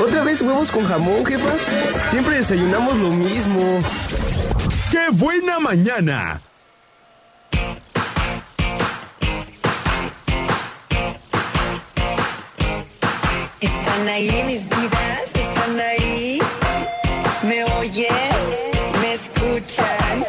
¿Otra vez huevos con jamón, jefa? Siempre desayunamos lo mismo. ¡Qué buena mañana! Están ahí mis vidas, están ahí. Me oyen, me escuchan,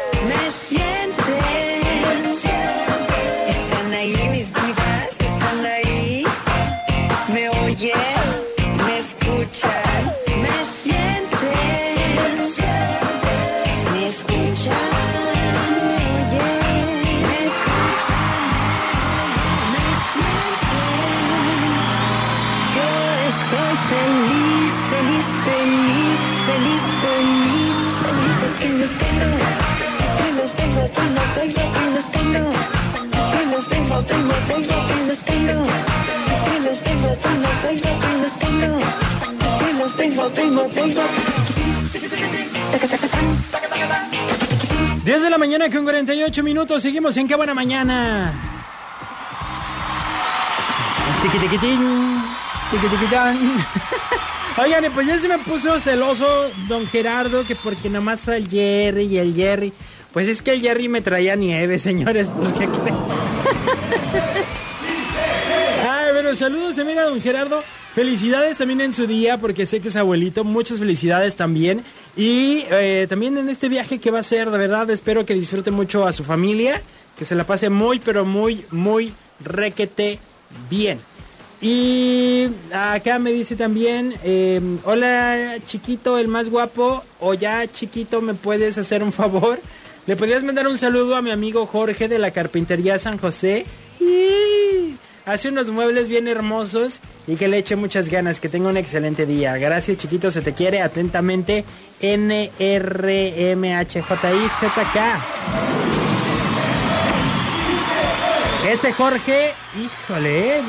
10 de la mañana con 48 minutos. Seguimos en Qué Buena Mañana. Tiqui, tiqui, Oigan, pues ya se me puso celoso don Gerardo que porque nomás el Jerry y el Jerry. Pues es que el Jerry me traía nieve, señores. Pues qué creen. Ay, bueno, saludos también a don Gerardo. Felicidades también en su día, porque sé que es abuelito. Muchas felicidades también. Y eh, también en este viaje que va a ser, de verdad, espero que disfrute mucho a su familia. Que se la pase muy, pero muy, muy requete bien. Y acá me dice también, eh, hola chiquito, el más guapo, o ya chiquito, ¿me puedes hacer un favor? ¿Le podrías mandar un saludo a mi amigo Jorge de la Carpintería San José? Y hace unos muebles bien hermosos y que le eche muchas ganas, que tenga un excelente día. Gracias chiquito, se te quiere atentamente NRMHJIZK. Ese Jorge, híjole.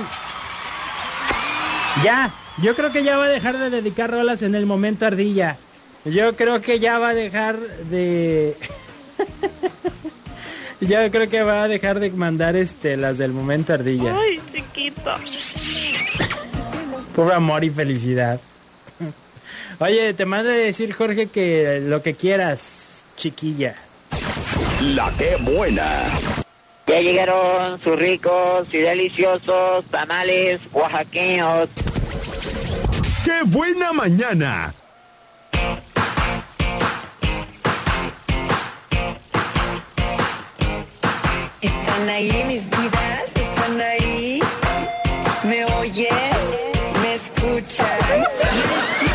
Ya, yo creo que ya va a dejar de dedicar rolas en el momento ardilla. Yo creo que ya va a dejar de... Yo creo que va a dejar de mandar este las del momento ardilla. Ay, chiquito. Por amor y felicidad. Oye, te manda a decir Jorge que lo que quieras, chiquilla. La que buena. Ya llegaron sus ricos y deliciosos tamales oaxaqueños. ¡Qué buena mañana! Están ahí mis vidas, están ahí. Me oyen, me escuchan, me sienten.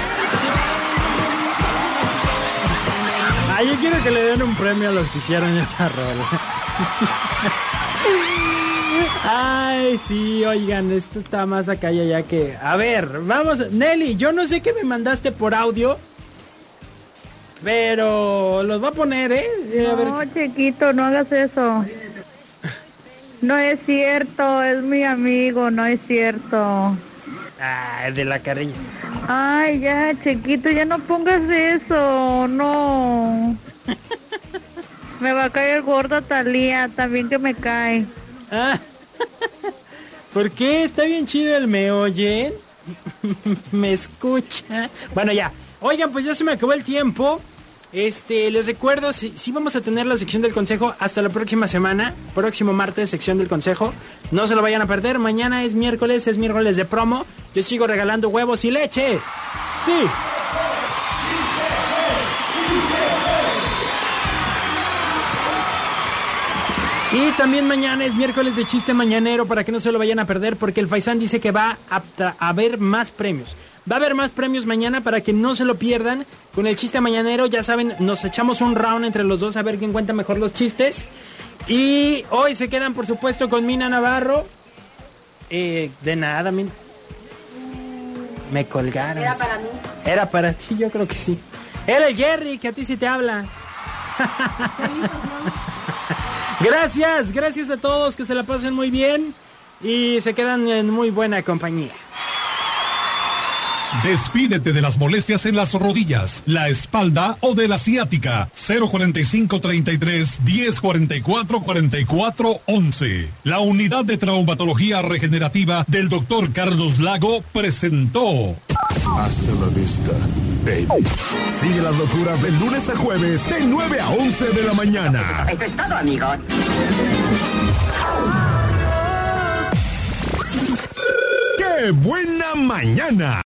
Ah, yo quiero que le den un premio a los que hicieron esa rola. Ay, sí, oigan, esto está más acá y allá que... A ver, vamos, Nelly, yo no sé qué me mandaste por audio, pero los va a poner, ¿eh? A ver. No, chiquito, no hagas eso. No es cierto, es mi amigo, no es cierto. Ah, de la carrilla. Ay, ya, chiquito, ya no pongas eso, no. Me va a caer gorda Talía, también que me cae. Ah, ¿Por qué? Está bien chido el me oyen. me escucha. Bueno, ya. Oigan, pues ya se me acabó el tiempo. Este, les recuerdo, si, si vamos a tener la sección del consejo hasta la próxima semana, próximo martes, sección del consejo. No se lo vayan a perder. Mañana es miércoles, es miércoles de promo. Yo sigo regalando huevos y leche. Sí. Y también mañana es miércoles de chiste mañanero para que no se lo vayan a perder porque el Faisán dice que va a, haber más premios. Va a haber más premios mañana para que no se lo pierdan. Con el chiste mañanero, ya saben, nos echamos un round entre los dos a ver quién cuenta mejor los chistes. Y hoy se quedan, por supuesto, con Mina Navarro. Eh, de nada, Mina. Me colgaron. Era para mí. Era para ti, yo creo que sí. Era el Jerry, que a ti sí te habla. Gracias, gracias a todos, que se la pasen muy bien y se quedan en muy buena compañía. Despídete de las molestias en las rodillas, la espalda o de la ciática. 045 33 1044 44 11. La unidad de traumatología regenerativa del doctor Carlos Lago presentó Hasta la vista, baby. Sigue las locuras de lunes a jueves de 9 a 11 de la mañana. Eso es todo, amigos. ¡Qué buena mañana!